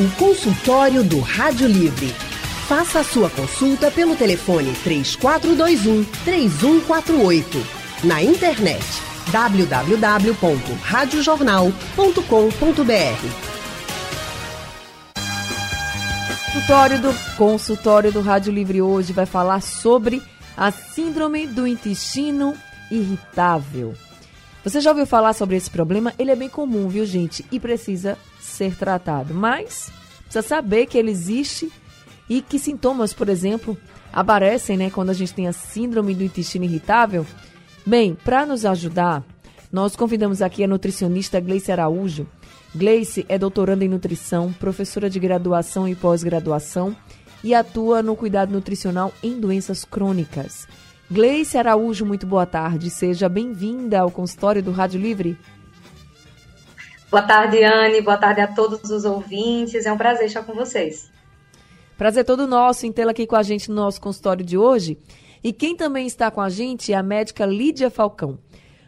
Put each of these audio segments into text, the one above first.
O consultório do Rádio Livre. Faça a sua consulta pelo telefone 3421 3148. Na internet www.radiojornal.com.br. Consultório do consultório do Rádio Livre hoje vai falar sobre a síndrome do intestino irritável. Você já ouviu falar sobre esse problema? Ele é bem comum, viu, gente? E precisa ser tratado. Mas precisa saber que ele existe e que sintomas, por exemplo, aparecem, né, quando a gente tem a síndrome do intestino irritável. Bem, para nos ajudar, nós convidamos aqui a nutricionista Gleice Araújo. Gleice é doutoranda em nutrição, professora de graduação e pós-graduação e atua no cuidado nutricional em doenças crônicas. Gleice Araújo, muito boa tarde. Seja bem-vinda ao consultório do Rádio Livre. Boa tarde, Anne. Boa tarde a todos os ouvintes. É um prazer estar com vocês. Prazer todo nosso em tê-la aqui com a gente no nosso consultório de hoje. E quem também está com a gente é a médica Lídia Falcão.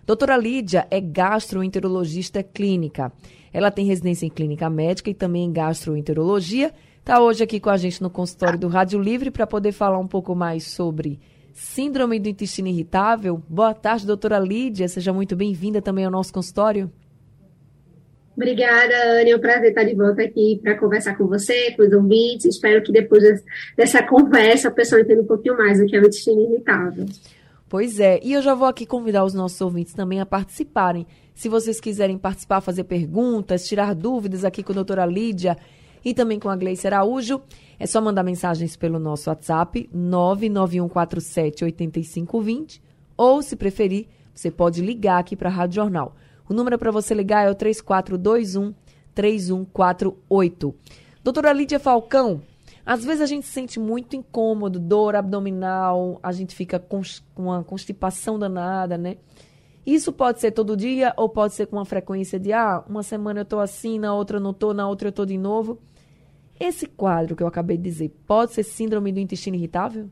Doutora Lídia é gastroenterologista clínica. Ela tem residência em clínica médica e também em gastroenterologia. Está hoje aqui com a gente no consultório do Rádio Livre para poder falar um pouco mais sobre Síndrome do intestino irritável. Boa tarde, doutora Lídia. Seja muito bem-vinda também ao nosso consultório. Obrigada, Anne. É um prazer estar de volta aqui para conversar com você, com os ouvintes. Espero que depois dessa conversa a pessoa entenda um pouquinho mais do que é o intestino irritável. Pois é, e eu já vou aqui convidar os nossos ouvintes também a participarem. Se vocês quiserem participar, fazer perguntas, tirar dúvidas aqui com a doutora Lídia e também com a Gleice Araújo, é só mandar mensagens pelo nosso WhatsApp 991478520 ou, se preferir, você pode ligar aqui para a Rádio Jornal. O número para você ligar é o 3421 3148. Doutora Lídia Falcão, às vezes a gente se sente muito incômodo, dor abdominal, a gente fica com uma constipação danada, né? Isso pode ser todo dia ou pode ser com uma frequência de, ah, uma semana eu tô assim, na outra eu não tô, na outra eu tô de novo. Esse quadro que eu acabei de dizer pode ser síndrome do intestino irritável?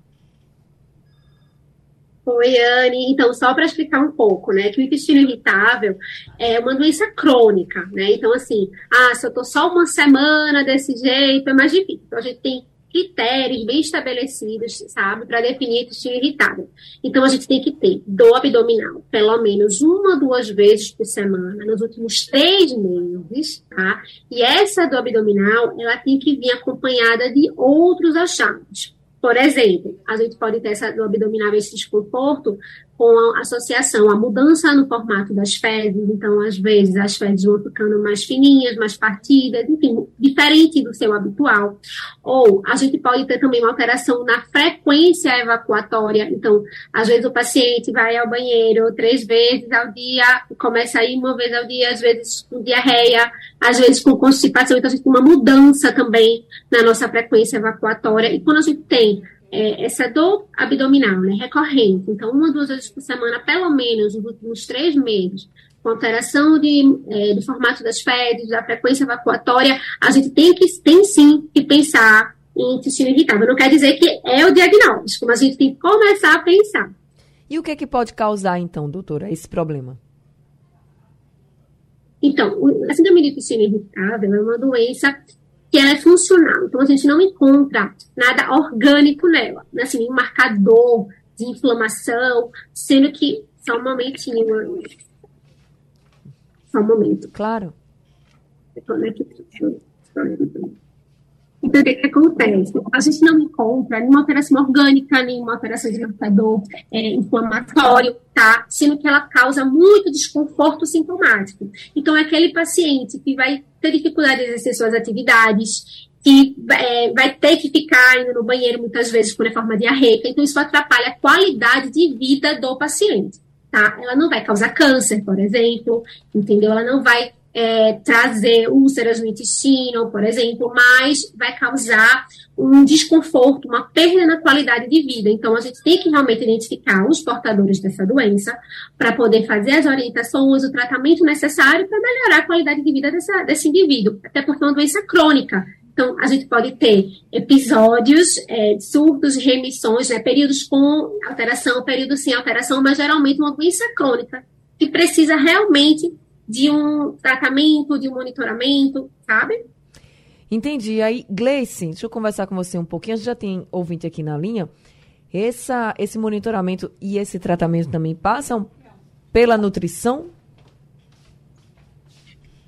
Oi, Anne. Então, só para explicar um pouco, né, que o intestino irritável é uma doença crônica, né? Então, assim, ah, se eu tô só uma semana desse jeito, é mais difícil. Então, a gente tem critérios bem estabelecidos, sabe, para definir intestino irritável. Então, a gente tem que ter dor abdominal, pelo menos uma ou duas vezes por semana, nos últimos três meses, tá? E essa dor abdominal, ela tem que vir acompanhada de outros achados. Por exemplo, a gente pode ter essa dor abdominal, esse desconforto, com a associação, a mudança no formato das fezes, então, às vezes, as fezes vão ficando mais fininhas, mais partidas, enfim, diferente do seu habitual. Ou a gente pode ter também uma alteração na frequência evacuatória, então, às vezes o paciente vai ao banheiro três vezes ao dia, começa a ir uma vez ao dia, às vezes com diarreia, às vezes com constipação, então a gente tem uma mudança também na nossa frequência evacuatória, e quando a gente tem é, essa dor abdominal, né, recorrente, então uma, duas vezes por semana, pelo menos nos últimos três meses, com alteração de, é, do formato das fezes, da frequência evacuatória, a gente tem que, tem sim que pensar em intestino irritável. Não quer dizer que é o diagnóstico, mas a gente tem que começar a pensar. E o que é que pode causar, então, doutora, esse problema? Então, a síndrome do intestino irritável é uma doença que ela é funcional. Então, a gente não encontra nada orgânico nela, né? assim, um marcador de inflamação, sendo que. Só um momentinho. Só um momento. Claro. Então, o que, que, acontece? A gente não encontra nenhuma alteração orgânica, nenhuma alteração de marcador é, inflamatório, tá? Sendo que ela causa muito desconforto sintomático. Então, é aquele paciente que vai ter dificuldade de exercer suas atividades, que é, vai ter que ficar indo no banheiro muitas vezes por forma diarreica. Então, isso atrapalha a qualidade de vida do paciente, tá? Ela não vai causar câncer, por exemplo, entendeu? Ela não vai é, trazer úlceras no intestino, por exemplo, mas vai causar um desconforto, uma perda na qualidade de vida. Então, a gente tem que realmente identificar os portadores dessa doença para poder fazer as orientações, o tratamento necessário para melhorar a qualidade de vida dessa, desse indivíduo, até porque é uma doença crônica. Então, a gente pode ter episódios, é, surtos, remissões, né, períodos com alteração, períodos sem alteração, mas geralmente uma doença crônica que precisa realmente de um tratamento, de um monitoramento, sabe? Entendi. Aí, Gleice, deixa eu conversar com você um pouquinho. A gente já tem ouvinte aqui na linha. Essa, esse monitoramento e esse tratamento também passam pela nutrição?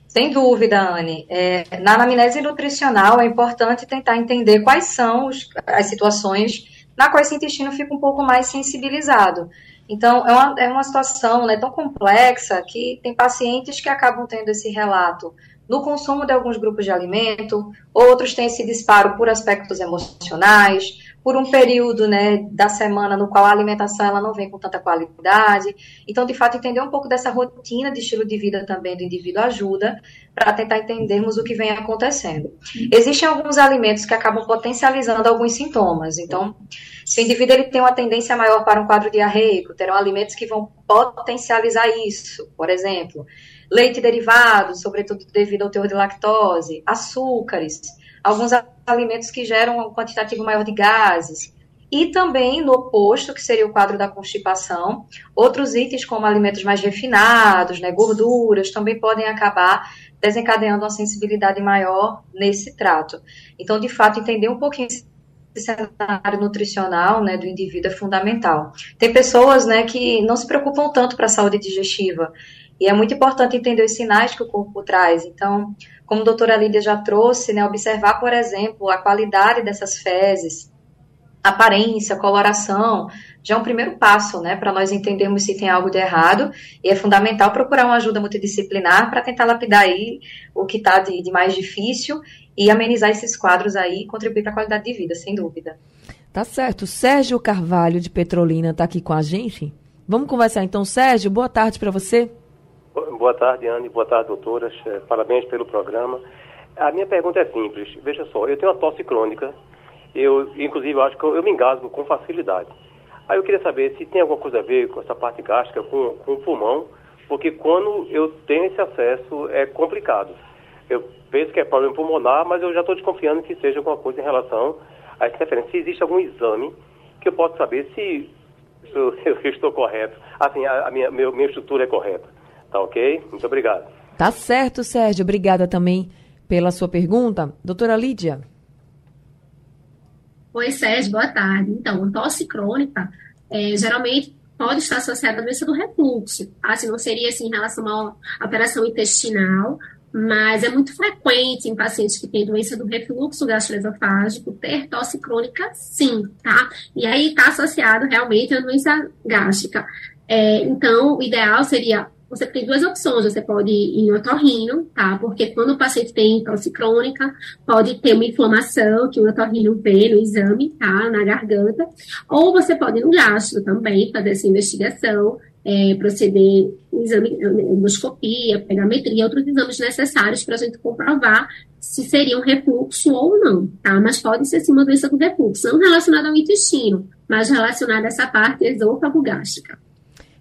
Sem dúvida, Anne. É, na anamnese nutricional é importante tentar entender quais são os, as situações na qual esse intestino fica um pouco mais sensibilizado. Então, é uma, é uma situação né, tão complexa que tem pacientes que acabam tendo esse relato no consumo de alguns grupos de alimento, outros têm esse disparo por aspectos emocionais, por um período né, da semana no qual a alimentação ela não vem com tanta qualidade. Então, de fato, entender um pouco dessa rotina de estilo de vida também do indivíduo ajuda para tentar entendermos o que vem acontecendo. Existem alguns alimentos que acabam potencializando alguns sintomas. Então, se o indivíduo ele tem uma tendência maior para um quadro diarreico, terão alimentos que vão potencializar isso. Por exemplo, leite derivado, sobretudo devido ao teor de lactose, açúcares, alguns alimentos que geram um quantitativo maior de gases. E também, no oposto, que seria o quadro da constipação, outros itens como alimentos mais refinados, né, gorduras, também podem acabar desencadeando uma sensibilidade maior nesse trato. Então, de fato, entender um pouquinho esse cenário nutricional né, do indivíduo é fundamental. Tem pessoas né, que não se preocupam tanto para a saúde digestiva, e é muito importante entender os sinais que o corpo traz. Então, como a doutora Lídia já trouxe, né, observar, por exemplo, a qualidade dessas fezes, aparência, coloração, já é um primeiro passo, né, para nós entendermos se tem algo de errado, e é fundamental procurar uma ajuda multidisciplinar para tentar lapidar aí o que está de, de, mais difícil e amenizar esses quadros aí e contribuir para a qualidade de vida, sem dúvida. Tá certo. Sérgio Carvalho, de Petrolina, está aqui com a gente. Vamos conversar então, Sérgio. Boa tarde para você. Boa tarde, Anne. Boa tarde, doutoras. Parabéns pelo programa. A minha pergunta é simples. Veja só, eu tenho uma tosse crônica. Eu, inclusive, acho que eu, eu me engasgo com facilidade. Aí eu queria saber se tem alguma coisa a ver com essa parte gástrica, com, com o pulmão, porque quando eu tenho esse acesso é complicado. Eu penso que é problema pulmonar, mas eu já estou desconfiando que seja alguma coisa em relação a essa referência. Se existe algum exame que eu possa saber se, eu, eu, estou correto, assim, a, a minha, minha estrutura é correta. Tá ok? Muito obrigado. Tá certo, Sérgio. Obrigada também pela sua pergunta. Doutora Lídia. Oi, Sérgio, boa tarde. Então, tosse crônica é, geralmente pode estar associada à doença do refluxo. Assim, não seria assim em relação à operação intestinal, mas é muito frequente em pacientes que têm doença do refluxo gastroesofágico ter tosse crônica, sim, tá? E aí está associado realmente à doença gástrica. É, então, o ideal seria você tem duas opções. Você pode ir em otorrino, tá? Porque quando o paciente tem tosse crônica, pode ter uma inflamação que o otorrino vê no exame, tá? Na garganta. Ou você pode ir no gastro também, fazer essa investigação, é, proceder exame, endoscopia, pegametria, outros exames necessários para a gente comprovar se seria um refluxo ou não, tá? Mas pode ser sim uma doença com refluxo, não relacionada ao intestino, mas relacionada a essa parte esôfago-gástrica.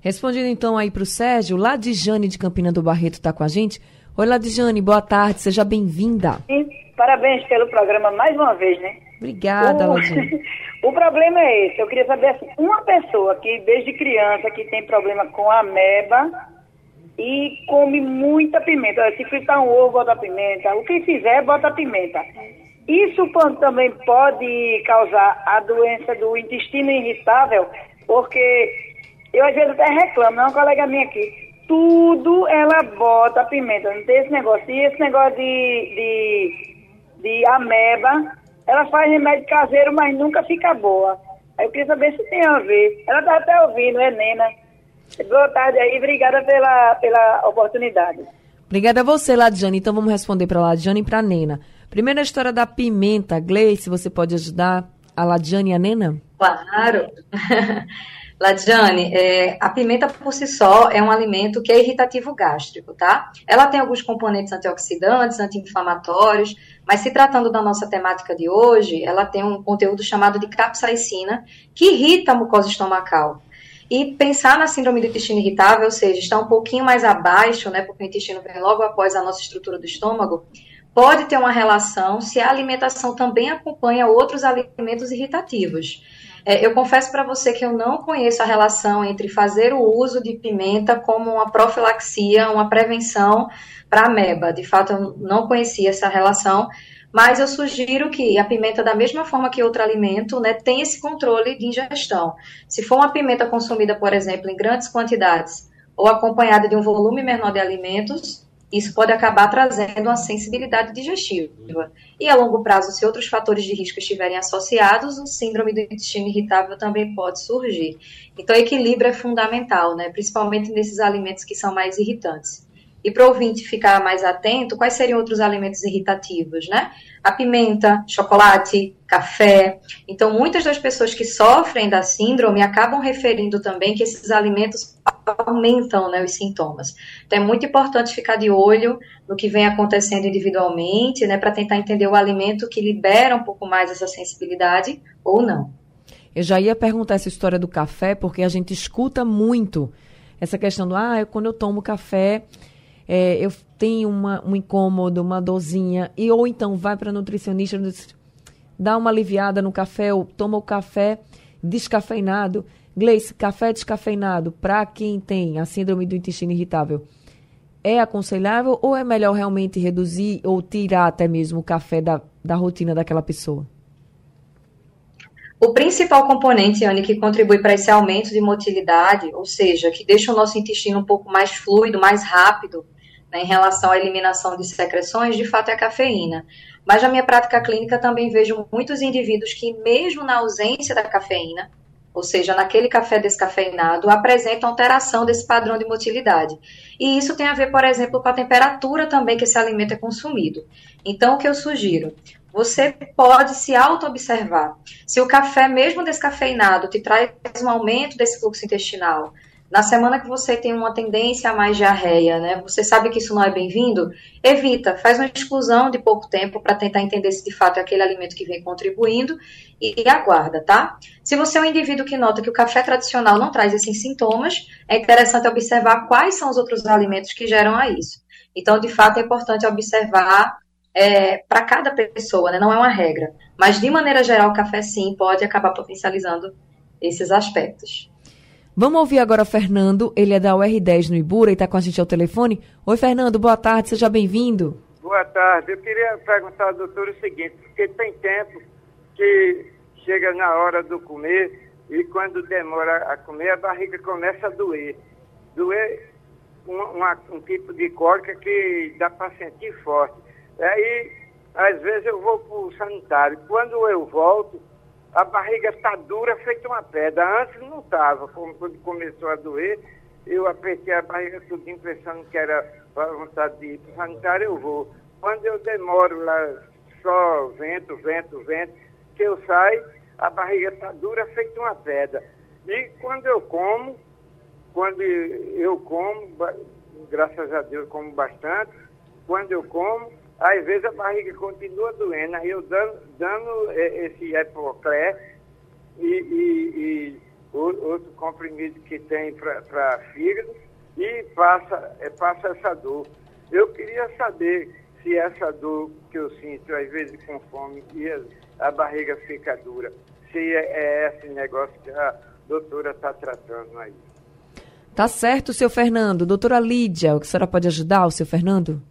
Respondendo então aí para o Sérgio, Ladijane de Campina do Barreto está com a gente. Oi, Ladijane, boa tarde, seja bem-vinda. Parabéns pelo programa mais uma vez, né? Obrigada, o... Ladijane. o problema é esse, eu queria saber assim, uma pessoa que desde criança que tem problema com ameba e come muita pimenta, se fritar um ovo, bota pimenta, o que fizer, bota pimenta. Isso também pode causar a doença do intestino irritável, porque eu às vezes até reclamo, não, uma colega minha aqui. Tudo ela bota pimenta, não tem esse negócio. E esse negócio de, de, de ameba, ela faz remédio caseiro, mas nunca fica boa. Aí eu queria saber se tem a ver. Ela tá até ouvindo, é Nena. Boa tarde aí, obrigada pela, pela oportunidade. Obrigada a você, Ladiane. Então vamos responder para a Ladiane e para a Nena. Primeira história da pimenta. Gleice, você pode ajudar a Ladiane e a Nena? Claro. Ladiane, é, a pimenta por si só é um alimento que é irritativo gástrico, tá? Ela tem alguns componentes antioxidantes, anti-inflamatórios, mas se tratando da nossa temática de hoje, ela tem um conteúdo chamado de capsaicina, que irrita a mucosa estomacal. E pensar na síndrome do intestino irritável, ou seja, está um pouquinho mais abaixo, né, porque o intestino vem logo após a nossa estrutura do estômago, pode ter uma relação se a alimentação também acompanha outros alimentos irritativos. É, eu confesso para você que eu não conheço a relação entre fazer o uso de pimenta como uma profilaxia, uma prevenção para ameba. De fato, eu não conhecia essa relação, mas eu sugiro que a pimenta, da mesma forma que outro alimento, né, tenha esse controle de ingestão. Se for uma pimenta consumida, por exemplo, em grandes quantidades ou acompanhada de um volume menor de alimentos, isso pode acabar trazendo uma sensibilidade digestiva. E a longo prazo, se outros fatores de risco estiverem associados, o síndrome do intestino irritável também pode surgir. Então, equilíbrio é fundamental, né? principalmente nesses alimentos que são mais irritantes. E para o ouvinte ficar mais atento, quais seriam outros alimentos irritativos, né? A pimenta, chocolate, café. Então, muitas das pessoas que sofrem da síndrome acabam referindo também que esses alimentos aumentam né, os sintomas. Então, é muito importante ficar de olho no que vem acontecendo individualmente, né, para tentar entender o alimento que libera um pouco mais essa sensibilidade ou não. Eu já ia perguntar essa história do café, porque a gente escuta muito essa questão do, ah, quando eu tomo café, é, eu tenho uma, um incômodo, uma dorzinha, e ou então vai para nutricionista, dá uma aliviada no café, ou toma o café descafeinado. Gleice, café descafeinado, para quem tem a síndrome do intestino irritável, é aconselhável ou é melhor realmente reduzir ou tirar até mesmo o café da, da rotina daquela pessoa? O principal componente, Anne, que contribui para esse aumento de motilidade, ou seja, que deixa o nosso intestino um pouco mais fluido, mais rápido, né, em relação à eliminação de secreções, de fato é a cafeína. Mas na minha prática clínica também vejo muitos indivíduos que, mesmo na ausência da cafeína, ou seja, naquele café descafeinado, apresentam alteração desse padrão de motilidade. E isso tem a ver, por exemplo, com a temperatura também que esse alimento é consumido. Então, o que eu sugiro? Você pode se auto-observar. Se o café, mesmo descafeinado, te traz um aumento desse fluxo intestinal, na semana que você tem uma tendência a mais diarreia, né? Você sabe que isso não é bem-vindo? Evita, faz uma exclusão de pouco tempo para tentar entender se de fato é aquele alimento que vem contribuindo e, e, aguarda, tá? Se você é um indivíduo que nota que o café tradicional não traz esses sintomas, é interessante observar quais são os outros alimentos que geram a isso. Então, de fato, é importante observar é, para cada pessoa, né? Não é uma regra. Mas, de maneira geral, o café sim pode acabar potencializando esses aspectos. Vamos ouvir agora o Fernando, ele é da UR10 no Ibura e está com a gente ao telefone. Oi, Fernando, boa tarde, seja bem-vindo. Boa tarde, eu queria perguntar ao doutor o seguinte, porque tem tempo que chega na hora do comer e quando demora a comer, a barriga começa a doer. Doer um, uma, um tipo de cólica que dá para sentir forte. Aí, às vezes eu vou para o sanitário. Quando eu volto, a barriga está dura, feita uma pedra. Antes não estava. Quando começou a doer, eu apertei a barriga tudinho, pensando que era vontade de ir para o sanitário, eu vou. Quando eu demoro lá, só vento, vento, vento, que eu saio, a barriga está dura, feita uma pedra. E quando eu como, quando eu como, graças a Deus como bastante, quando eu como, às vezes a barriga continua doendo, aí eu dando, dando é, esse epoclé e, e, e outro comprimido que tem para fígado e passa, é, passa essa dor. Eu queria saber se essa dor que eu sinto, às vezes com fome, e a, a barriga fica dura, se é, é esse negócio que a doutora está tratando aí. Tá certo, seu Fernando. Doutora Lídia, a senhora pode ajudar o seu Fernando?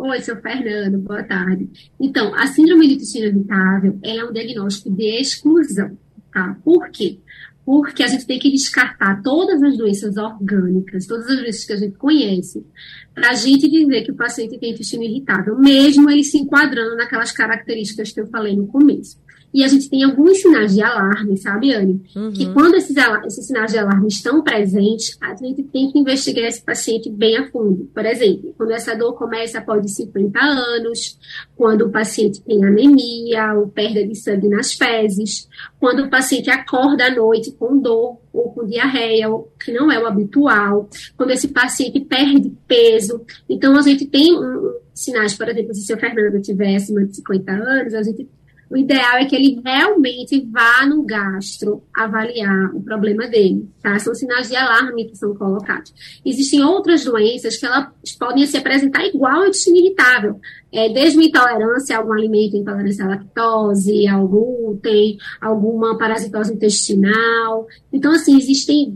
Oi, seu Fernando, boa tarde. Então, a síndrome de intestino irritável é um diagnóstico de exclusão, tá? Por quê? Porque a gente tem que descartar todas as doenças orgânicas, todas as doenças que a gente conhece, para a gente dizer que o paciente tem intestino irritável, mesmo ele se enquadrando naquelas características que eu falei no começo. E a gente tem alguns sinais de alarme, sabe, Anne? Uhum. Que quando esses, esses sinais de alarme estão presentes, a gente tem que investigar esse paciente bem a fundo. Por exemplo, quando essa dor começa após de 50 anos, quando o paciente tem anemia ou perda de sangue nas fezes, quando o paciente acorda à noite com dor ou com diarreia, que não é o habitual, quando esse paciente perde peso. Então, a gente tem um, sinais, por exemplo, se o seu Fernando tiver acima de 50 anos, a gente o ideal é que ele realmente vá no gastro avaliar o problema dele, tá? São sinais de alarme que são colocados. Existem outras doenças que elas podem se apresentar igual ao intestino irritável, é, desde uma intolerância a algum alimento, intolerância à lactose, ao glúten, alguma parasitose intestinal. Então, assim, existem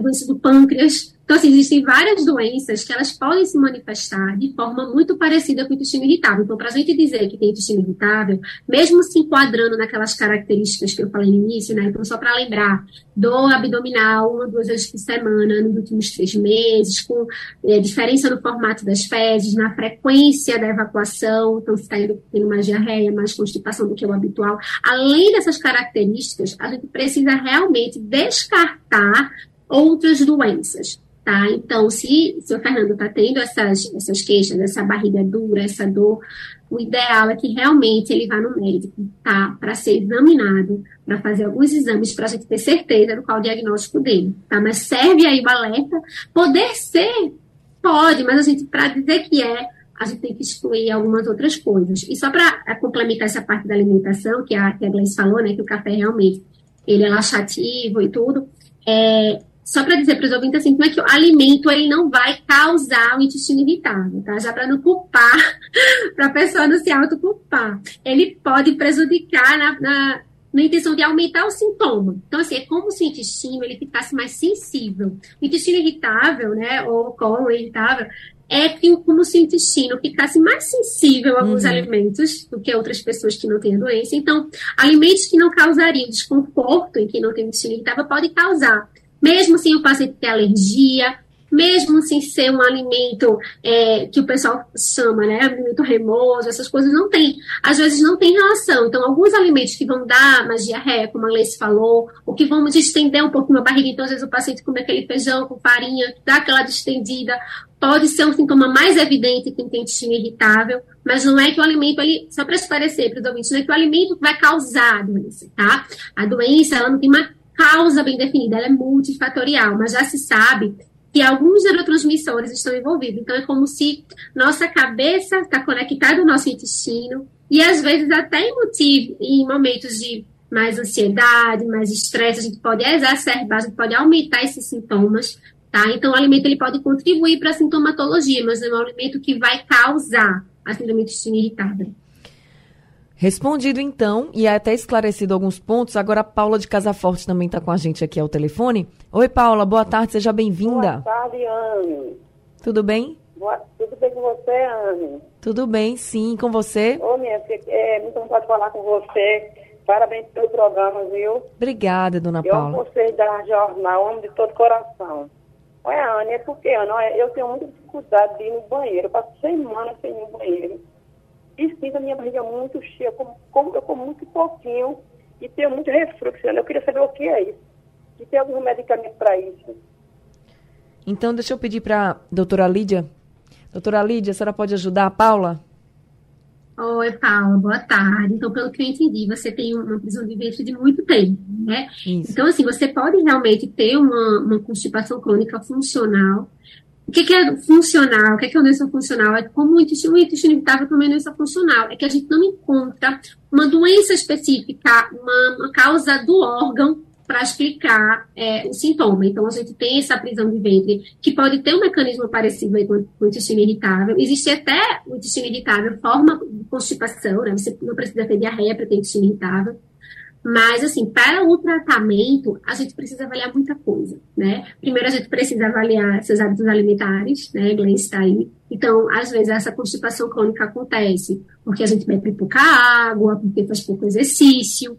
doenças do pâncreas, Então, assim, existem várias doenças que elas podem se manifestar de forma muito parecida com o intestino irritável. Então, para a gente dizer que tem intestino irritável, mesmo se enquadrando naquelas características que eu falei no início, né? Então, só para lembrar, dor abdominal uma, duas vezes por semana nos últimos três meses, com é, diferença no formato das fezes, na frequência da evacuação, então, se está tendo mais diarreia, mais constipação do que o habitual. Além dessas características, a gente precisa realmente descartar outras doenças. Tá? Então, se, o Fernando está tendo essas, essas queixas, essa barriga dura, essa dor, o ideal é que realmente ele vá no médico, tá? Para ser examinado, para fazer alguns exames, para a gente ter certeza do qual o diagnóstico dele, tá? Mas serve aí o alerta. Poder ser, pode, mas a gente, para dizer que é, a gente tem que excluir algumas outras coisas. E só para complementar essa parte da alimentação, que a, que a Gleice falou, né? Que o café realmente, ele é laxativo e tudo, é, só para dizer para os ouvintes assim, como é que o alimento ele não vai causar o intestino irritável, tá? Já para não culpar, para a pessoa não se autoculpar. Ele pode prejudicar na, na, na, intenção de aumentar o sintoma. Então, assim, é como se o intestino ele ficasse mais sensível. O intestino irritável, né, ou colo irritável, é como se o intestino ficasse mais sensível a alguns uhum. alimentos do que outras pessoas que não têm a doença. Então, alimentos que não causariam desconforto em quem não tem intestino irritável pode causar mesmo sem o paciente ter alergia, mesmo sem ser um alimento é, que o pessoal chama, né, alimento remoso, essas coisas não tem, às vezes não tem relação. Então, alguns alimentos que vão dar mais diarreia, como a Leice falou, ou que vão distender um pouquinho a barriga, então às vezes o paciente come aquele feijão com farinha, dá aquela distendida, pode ser um sintoma mais evidente que tem intestino irritável, mas não é que o alimento, ele, só para esclarecer para os ouvintes, não é que o alimento vai causar a doença, tá? A doença, ela não tem uma causa bem definida, ela é multifatorial, mas já se sabe que alguns neurotransmissores estão envolvidos. Então, é como se nossa cabeça está conectada ao nosso intestino e, às vezes, até em motivo, em momentos de mais ansiedade, mais estresse, a gente pode exacerbar, a gente pode aumentar esses sintomas, tá? Então, o alimento ele pode contribuir para a sintomatologia, mas não é um alimento que vai causar a síndrome do intestino irritável. Respondido então, e é até esclarecido alguns pontos, agora a Paula de Casaforte também está com a gente aqui ao telefone. Oi, Paula, boa tarde, seja bem-vinda. Boa tarde, Anne. Tudo bem? Boa, tudo bem com você, Anne? Tudo bem, sim, com você? Ô, minha filha, é muito vontade falar com você. Parabéns pelo programa, viu? Obrigada, dona Paula. Eu gostei da jornal, amo de todo coração. Olha, Anne, é porque, Anne, eu tenho muita dificuldade de ir no banheiro. Eu passo semanas sem ir no banheiro e sinto a minha barriga muito cheia, como, como eu como muito pouquinho e tenho muito refluxo. Eu queria saber o que é isso. Se tem algum medicamento para isso. Então, deixa eu pedir para a doutora Lídia. Doutora Lídia, a senhora pode ajudar a Paula? Oi, Paula, boa tarde. Então, pelo que eu entendi, você tem uma prisão de ventre de muito tempo, né? Isso. Então, assim, você pode realmente ter uma, uma constipação crônica funcional, o que, que, é funcional? O que, que é doença funcional? É como o intestino, o intestino irritável também é doença funcional. É que a gente não encontra uma doença específica, uma, uma causa do órgão para explicar é, o sintoma. Então, a gente tem essa prisão de ventre, que pode ter um mecanismo parecido com o intestino irritável. Existe até o intestino irritável, forma de constipação, né? Você não precisa ter diarreia para ter intestino irritável. Mas, assim, para o tratamento, a gente precisa avaliar muita coisa, né? Primeiro, a gente precisa avaliar seus hábitos alimentares, né? Glenn está aí. Então, às vezes, essa constipação crônica acontece porque a gente bebe pouca água, porque faz pouco exercício,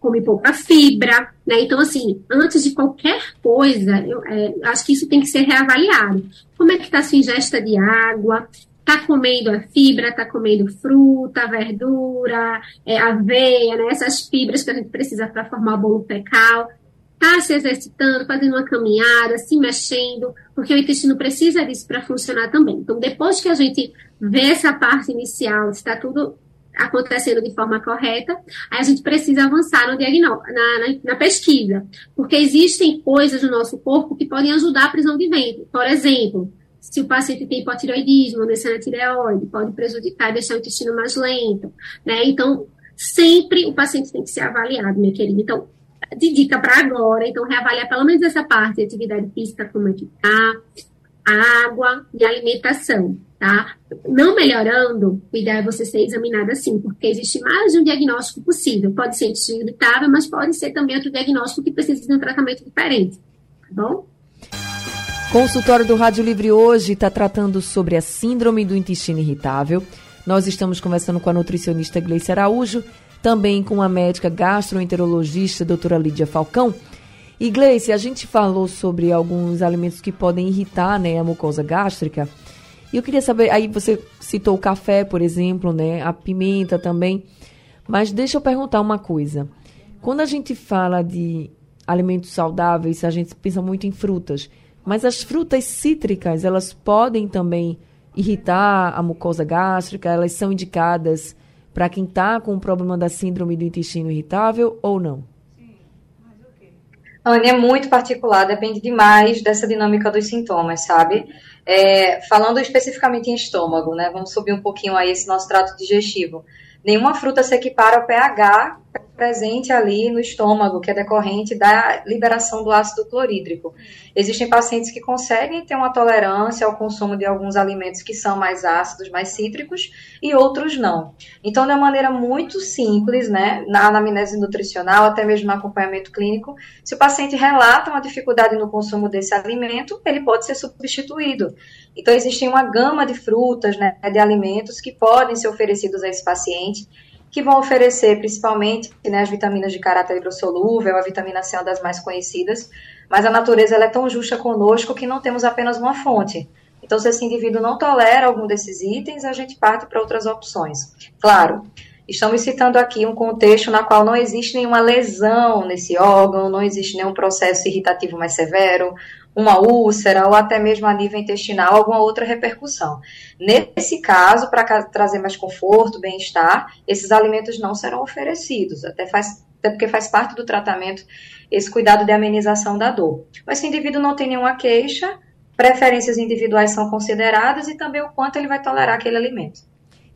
come pouca fibra, né? Então, assim, antes de qualquer coisa, eu é, acho que isso tem que ser reavaliado. Como é que está a sua ingesta de água? Está comendo a fibra, está comendo fruta, verdura, é, aveia, né? essas fibras que a gente precisa para formar bolo fecal. Está se exercitando, fazendo uma caminhada, se mexendo, porque o intestino precisa disso para funcionar também. Então, depois que a gente vê essa parte inicial, está tudo acontecendo de forma correta, aí a gente precisa avançar no diagnóstico, na, na, na, pesquisa, porque existem coisas no nosso corpo que podem ajudar a prisão de ventre. Por exemplo, se o paciente tem hipotireoidismo, doença na tireoide, pode prejudicar e deixar o intestino mais lento, né? Então, sempre o paciente tem que ser avaliado, minha querida. Então, de dica para agora, então, reavaliar pelo menos essa parte de atividade física, como é que tá, água e alimentação, tá? Não melhorando, o ideal é você ser examinado assim, porque existe mais de um diagnóstico possível. Pode ser intestino irritável, mas pode ser também outro diagnóstico que precisa de um tratamento diferente, tá bom? Consultório do Rádio Livre hoje está tratando sobre a síndrome do intestino irritável. Nós estamos conversando com a nutricionista Gleice Araújo, também com a médica gastroenterologista doutora Lídia Falcão. E Gleice, a gente falou sobre alguns alimentos que podem irritar né, a mucosa gástrica. E eu queria saber, aí você citou o café, por exemplo, né, a pimenta também. Mas deixa eu perguntar uma coisa. Quando a gente fala de alimentos saudáveis, a gente pensa muito em frutas. Mas as frutas cítricas, elas podem também irritar a mucosa gástrica? Elas são indicadas para quem está com o problema da síndrome do intestino irritável ou não? Anne, é muito particular, depende demais dessa dinâmica dos sintomas, sabe? É, falando especificamente em estômago, né? Vamos subir um pouquinho aí esse nosso trato digestivo. Nenhuma fruta se equipara ao pH presente ali no estômago, que é decorrente da liberação do ácido clorídrico. Existem pacientes que conseguem ter uma tolerância ao consumo de alguns alimentos que são mais ácidos, mais cítricos, e outros não. Então, de uma maneira muito simples, né, na anamnese nutricional, até mesmo no acompanhamento clínico, se o paciente relata uma dificuldade no consumo desse alimento, ele pode ser substituído. Então, existe uma gama de frutas, né, de alimentos que podem ser oferecidos a esse paciente que vão oferecer principalmente né, as vitaminas de caráter hidrossolúvel, a vitamina C é uma das mais conhecidas, mas a natureza é tão justa conosco que não temos apenas uma fonte. Então, se esse indivíduo não tolera algum desses itens, a gente parte para outras opções. Claro, estamos citando aqui um contexto na qual não existe nenhuma lesão nesse órgão, não existe nenhum processo irritativo mais severo, uma úlcera ou até mesmo a nível intestinal, alguma outra repercussão. Nesse caso, para trazer mais conforto, bem-estar, esses alimentos não serão oferecidos, até, faz, até porque faz parte do tratamento esse cuidado de amenização da dor. Mas se o indivíduo não tem nenhuma queixa, preferências individuais são consideradas e também o quanto ele vai tolerar aquele alimento.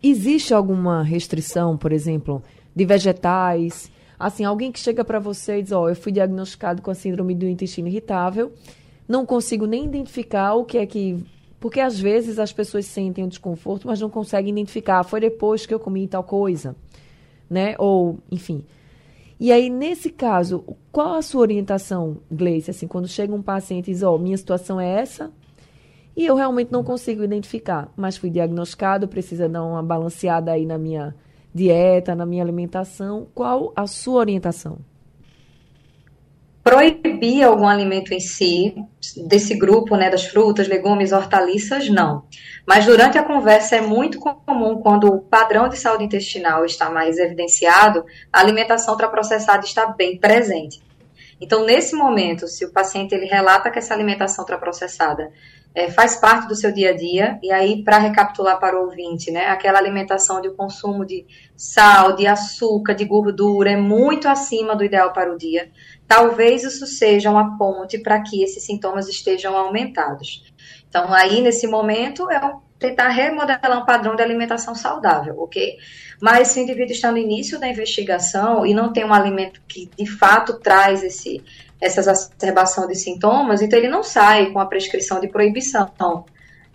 Existe alguma restrição, por exemplo, de vegetais? Assim, alguém que chega para você e diz: Ó, oh, eu fui diagnosticado com a síndrome do intestino irritável não consigo nem identificar o que é que. Porque às vezes as pessoas sentem o desconforto, mas não conseguem identificar. Foi depois que eu comi tal coisa, né? Ou, enfim. E aí, nesse caso, qual a sua orientação, Gleice? Assim, quando chega um paciente e diz, ó, oh, minha situação é essa, e eu realmente não consigo identificar, mas fui diagnosticado, precisa dar uma balanceada aí na minha dieta, na minha alimentação. Qual a sua orientação? Proibir algum alimento em si, desse grupo, né, das frutas, legumes, hortaliças, não. Mas durante a conversa é muito comum, quando o padrão de saúde intestinal está mais evidenciado, a alimentação ultraprocessada está bem presente. Então, nesse momento, se o paciente ele relata que essa alimentação ultraprocessada é, faz parte do seu dia a dia, e aí, para recapitular para o ouvinte, né, aquela alimentação de consumo de sal, de açúcar, de gordura é muito acima do ideal para o dia. Talvez isso seja uma ponte para que esses sintomas estejam aumentados. Então, aí, nesse momento, é tentar remodelar um padrão de alimentação saudável, ok? Mas se o indivíduo está no início da investigação e não tem um alimento que de fato traz esse, essa exacerbação de sintomas, então ele não sai com a prescrição de proibição.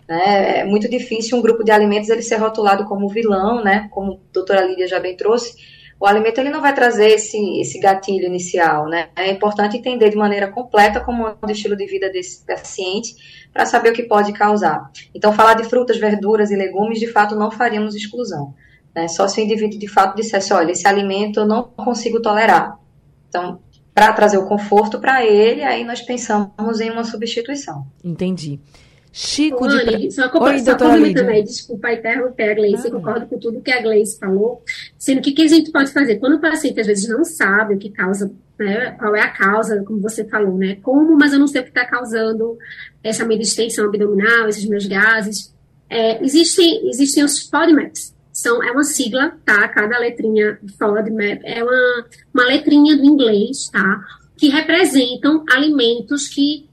Né? É muito difícil um grupo de alimentos ele ser rotulado como vilão, né? como a doutora Lídia já bem trouxe, o alimento ele não vai trazer esse, esse gatilho inicial, né? É importante entender de maneira completa como é o estilo de vida desse paciente para saber o que pode causar. Então, falar de frutas, verduras e legumes, de fato, não faríamos exclusão. Né? Só se o indivíduo de fato dissesse, olha, esse alimento eu não consigo tolerar. Então, para trazer o conforto para ele, aí nós pensamos em uma substituição. Entendi. Chico Anne, de... só, Oi, só complementando aí, desculpa interromper a Gleice, ah, concordo com tudo que a Gleice falou, sendo que o que a gente pode fazer? Quando o paciente às vezes não sabe o que causa, né, qual é a causa, como você falou, né, como, mas eu não sei o que está causando essa minha distensão abdominal, esses meus gases, é, existem, existem os FODMAPs, são, é uma sigla, tá, cada letrinha FODMAP é uma, uma letrinha do inglês, tá, que representam alimentos que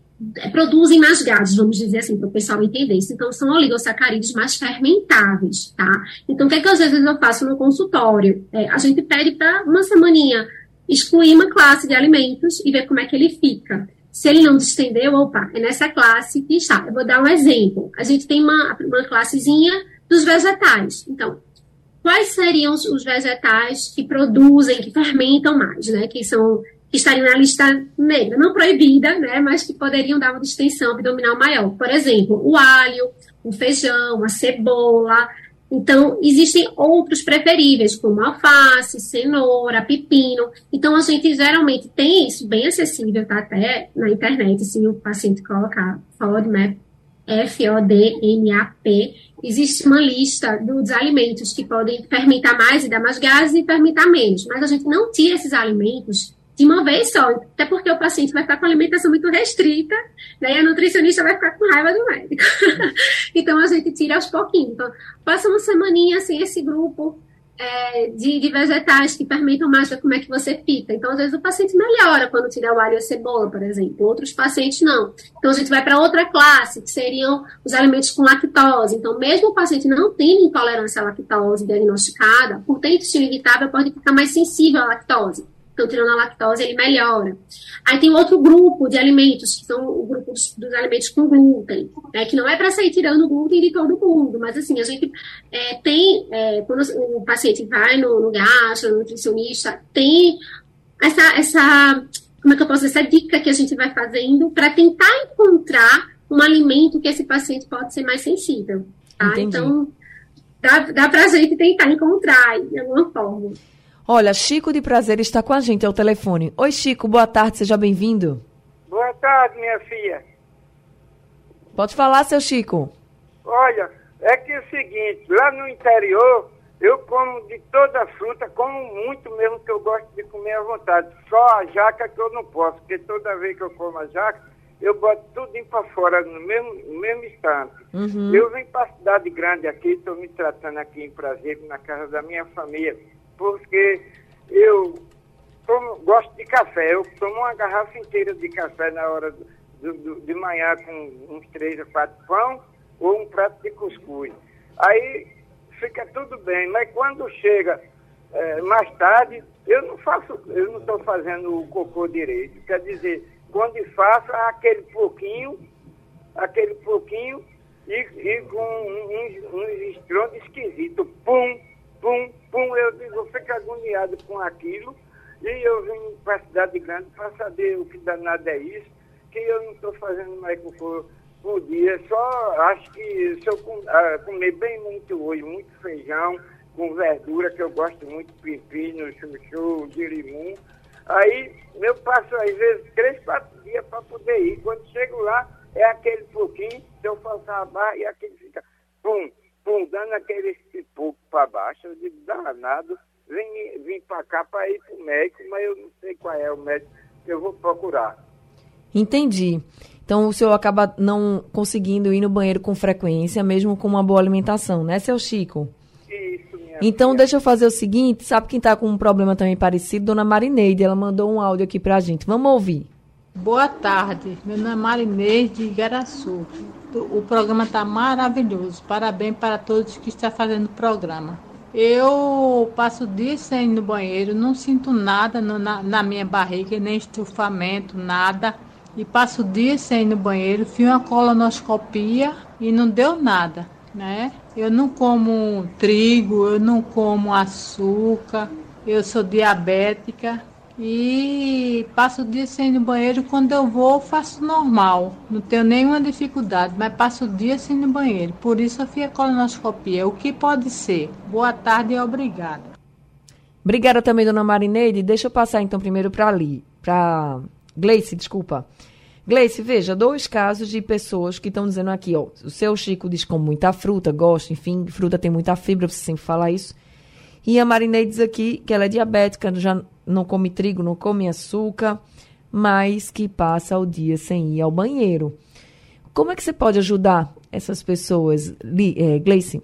produzem mais gases, vamos dizer assim, para o pessoal entender isso. Então, são oligosacarídeos mais fermentáveis, tá? Então, o que é que às vezes eu faço no consultório? É, a gente pede para uma semaninha excluir uma classe de alimentos e ver como é que ele fica. Se ele não distendeu, opa, é nessa classe que está. Eu vou dar um exemplo. A gente tem uma, uma classezinha dos vegetais. Então, quais seriam os, vegetais que produzem, que fermentam mais, né? Que são estariam na lista negra, não proibida, né, mas que poderiam dar uma distensão abdominal maior. Por exemplo, o alho, o feijão, a cebola. Então, existem outros preferíveis, como alface, cenoura, pepino. Então, a gente geralmente tem isso bem acessível, tá até na internet, se o paciente colocar FODMAP, F-O-D-M-A-P, existe uma lista dos alimentos que podem fermentar mais e dar mais gases e fermentar menos. Mas a gente não tira esses alimentos de uma vez só, até porque o paciente vai ficar com alimentação muito restrita, né, e a nutricionista vai ficar com raiva do médico. então a gente tira aos pouquinhos. Então, passa uma semaninha assim, esse grupo é, de, de, vegetais que fermentam mais, ver como é que você fica. Então, às vezes, o paciente melhora quando tira o alho e a cebola, por exemplo. Outros pacientes não. Então, a gente vai para outra classe, que seriam os alimentos com lactose. Então, mesmo o paciente não tendo intolerância à lactose diagnosticada, por ter intestino irritável, pode ficar mais sensível à lactose. Então, tirando a lactose, ele melhora. Aí tem outro grupo de alimentos, que são o grupo dos, dos alimentos com glúten, né, que não é para sair tirando o glúten de todo mundo, mas assim, a gente é, tem, é, quando o paciente vai no, no gastro, no nutricionista, tem essa, essa, como é que eu posso dizer, essa dica que a gente vai fazendo para tentar encontrar um alimento que esse paciente pode ser mais sensível. Tá? Então, dá, dá para a gente tentar encontrar de alguma forma. Olha, Chico de Prazer está com a gente ao telefone. Oi, Chico, boa tarde, seja bem-vindo. Boa tarde, minha filha. Pode falar, seu Chico. Olha, é que é o seguinte, lá no interior, eu como de toda a fruta, como muito mesmo que eu gosto de comer à vontade. Só a jaca que eu não posso, porque toda vez que eu como a jaca, eu boto tudo para fora no mesmo, no mesmo instante. Uhum. Eu vim para a cidade grande aqui, estou me tratando aqui em Prazer, na casa da minha família porque eu tomo, gosto de café. Eu tomo uma garrafa inteira de café na hora do, do, de manhã com uns três ou quatro pão ou um prato de cuscuz. Aí fica tudo bem, mas quando chega é, mais tarde, eu não faço, eu não estou fazendo o cocô direito. Quer dizer, quando faço aquele pouquinho, aquele pouquinho e, e com uns, uns estrondos esquisitos, pum, pum, pum, eu digo, eu fico agoniado com aquilo, e eu vim para a cidade grande para saber o que danado é isso, que eu não estou fazendo mais cocô por dia, só acho que se eu ah, comer bem muito hoje, muito feijão, com verdura, que eu gosto muito, pepino, chuchu, girimum, aí eu passo às vezes três, quatro dias para poder ir. Quando chego lá, é aquele pouquinho, se eu faltar a barra, e aquele fica, pum, pum, dando aquele para baixo. Eu digo, danado, vim, vim para cá para ir para o médico, mas eu não sei qual é o médico que eu vou procurar. Entendi. Então o senhor acaba não conseguindo ir no banheiro com frequência, mesmo com uma boa alimentação, né, seu Chico? Isso, minha Então filha. deixa eu fazer o seguinte, sabe quem está com um problema também parecido? Dona Marineide, ela mandou um áudio aqui para a gente. Vamos ouvir. Boa tarde, meu nome é Marinês de Igaraçu. O programa está maravilhoso. Parabéns para todos que estão fazendo o programa. Eu passo dias sem ir no banheiro, não sinto nada no, na, na, minha barriga, nem estufamento, nada. E passo dias sem ir no banheiro, fiz uma colonoscopia e não deu nada, né? Eu não como trigo, eu não como açúcar, eu sou diabética, e passo o dia sem ir no banheiro. Quando eu vou, faço normal. Não tenho nenhuma dificuldade, mas passo o dia sem ir no banheiro. Por isso eu fiz a colonoscopia. O que pode ser? Boa tarde e obrigada. Obrigada também, dona Marineide. Deixa eu passar então primeiro para ali, para Gleice, desculpa. Gleice, veja, dois casos de pessoas que estão dizendo aqui, ó, o seu Chico diz com muita fruta, gosta, enfim, fruta tem muita fibra, você sempre fala isso. E a Marineide diz aqui que ela é diabética, já não come trigo, não come açúcar, mas que passa o dia sem ir ao banheiro. Como é que você pode ajudar essas pessoas, é, Gleice?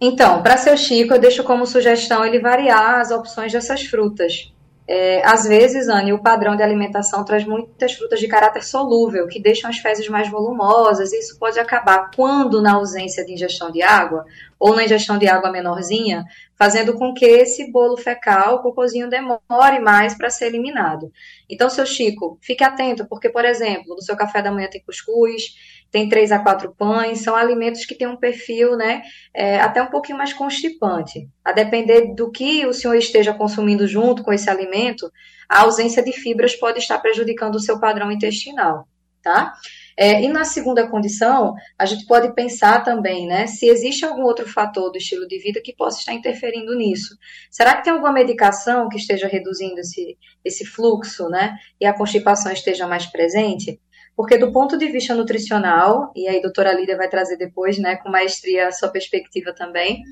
Então, para seu Chico, eu deixo como sugestão ele variar as opções dessas frutas. É, às vezes, Anne, o padrão de alimentação traz muitas frutas de caráter solúvel, que deixam as fezes mais volumosas, e isso pode acabar, quando na ausência de ingestão de água, ou na ingestão de água menorzinha, fazendo com que esse bolo fecal, o cocôzinho, demore mais para ser eliminado. Então, seu Chico, fique atento, porque, por exemplo, no seu café da manhã tem cuscuz, tem três a quatro pães, são alimentos que têm um perfil, né, é, até um pouquinho mais constipante. A depender do que o senhor esteja consumindo junto com esse alimento, a ausência de fibras pode estar prejudicando o seu padrão intestinal, tá? É, e na segunda condição, a gente pode pensar também, né, se existe algum outro fator do estilo de vida que possa estar interferindo nisso. Será que tem alguma medicação que esteja reduzindo esse, esse fluxo, né, e a constipação esteja mais presente? Porque do ponto de vista nutricional, e aí a doutora Lídia vai trazer depois, né, com maestria a sua perspectiva também,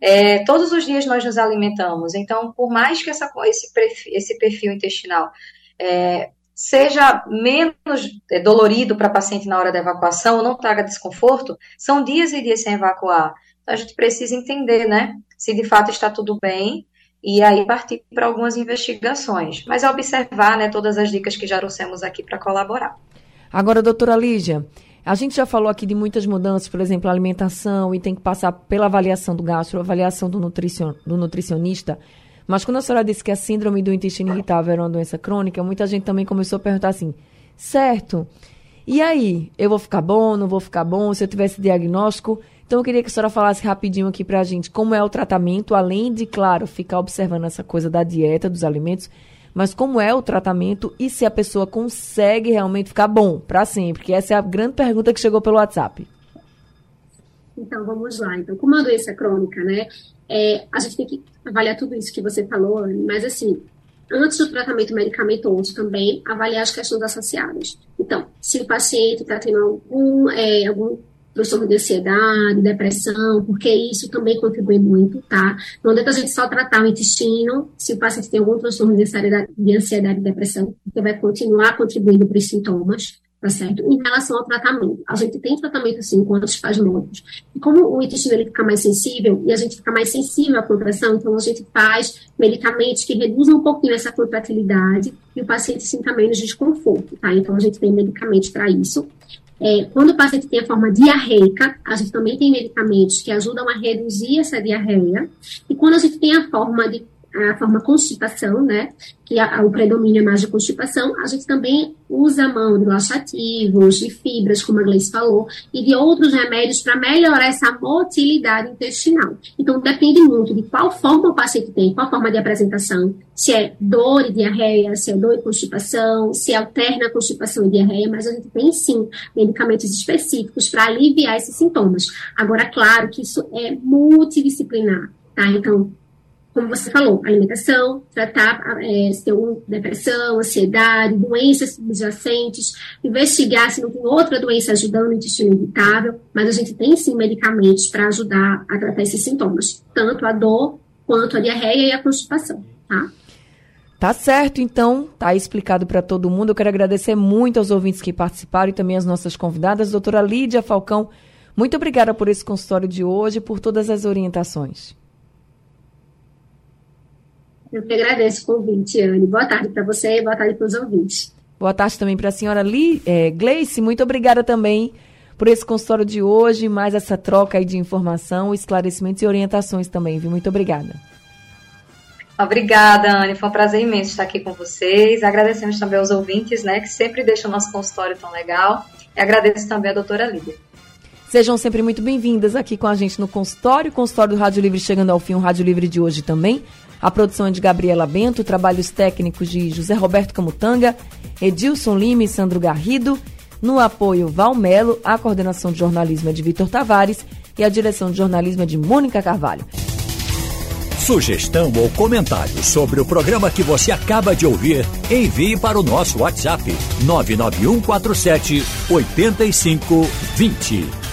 é, todos os dias nós nos alimentamos. Então, por mais que essa, esse, perfil, esse perfil intestinal é, seja menos é, dolorido para paciente na hora da evacuação, ou não traga desconforto, são dias e dias sem evacuar. Então, a gente precisa entender, né, se de fato está tudo bem, e aí partir para algumas investigações. Mas é observar, né, todas as dicas que já trouxemos aqui para colaborar. Agora, doutora Lígia, a gente já falou aqui de muitas mudanças, por exemplo, alimentação, e tem que passar pela avaliação do gastro, avaliação do, nutricion, do nutricionista. Mas quando a senhora disse que a síndrome do intestino irritável era uma doença crônica, muita gente também começou a perguntar assim: certo, e aí? Eu vou ficar bom, não vou ficar bom? Se eu tivesse diagnóstico? Então eu queria que a senhora falasse rapidinho aqui pra gente como é o tratamento, além de, claro, ficar observando essa coisa da dieta, dos alimentos, mas como é o tratamento e se a pessoa consegue realmente ficar bom para sempre, que essa é a grande pergunta que chegou pelo WhatsApp. Então, vamos lá. Então, como é uma doença crônica, né, é, a gente tem que avaliar tudo isso que você falou, mas assim, antes do tratamento medicamentoso também, avaliar as questões associadas. Então, se o paciente está tendo algum, é, algum transtorno de ansiedade, depressão, porque isso também contribui muito, tá? Não adianta a gente só tratar o intestino se o paciente tem algum transtorno de ansiedade, de e depressão, porque vai continuar contribuindo para os sintomas tá certo? Em relação ao tratamento, a gente tem tratamento assim com antispasmódicos. E como o intestino ele fica mais sensível e a gente fica mais sensível à contração, então a gente faz medicamentos que reduzem um pouquinho essa contratilidade e o paciente sinta menos desconforto, tá? Então a gente tem medicamentos para isso. É, quando o paciente tem a forma diarreica, a gente também tem medicamentos que ajudam a reduzir essa diarreia. E quando a gente tem a forma de a forma constipação, né, que a, a, o predomínio é mais de constipação, a gente também usa a mão de laxativos, de fibras, como a Gleice falou, e de outros remédios para melhorar essa motilidade intestinal. Então, depende muito de qual forma o paciente tem, qual forma de apresentação, se é dor e diarreia, se é dor e constipação, se alterna constipação e diarreia, mas a gente tem sim medicamentos específicos para aliviar esses sintomas. Agora, claro que isso é multidisciplinar, tá? Então, como você falou, alimentação, tratar é, se tem depressão, ansiedade, doenças subjacentes, investigar se não tem outra doença ajudando o intestino irritável, mas a gente tem sim medicamentos para ajudar a tratar esses sintomas, tanto a dor quanto a diarreia e a constipação, tá? Tá certo, então, tá explicado para todo mundo. Eu quero agradecer muito aos ouvintes que participaram e também às nossas convidadas, doutora Lídia Falcão. Muito obrigada por esse consultório de hoje e por todas as orientações. Eu que agradeço o convite, Anne. Boa tarde para você e boa tarde para os ouvintes. Boa tarde também para a senhora Lee, é, Gleice. Muito obrigada também por esse consultório de hoje, mais essa troca aí de informação, esclarecimentos e orientações também, viu? Muito obrigada. Obrigada, Anne. Foi um prazer imenso estar aqui com vocês. Agradecemos também aos ouvintes, né, que sempre deixam o nosso consultório tão legal. E agradeço também a doutora Lídia. Sejam sempre muito bem-vindas aqui com a gente no consultório. O consultório do Rádio Livre chegando ao fim, o Rádio Livre de hoje também. A produção é de Gabriela Bento, trabalhos técnicos de José Roberto Camutanga, Edilson Lima e Sandro Garrido. No apoio, Valmelo, a coordenação de jornalismo é de Vitor Tavares e a direção de jornalismo é de Mônica Carvalho. Sugestão ou comentário sobre o programa que você acaba de ouvir, envie para o nosso WhatsApp 99147 8520.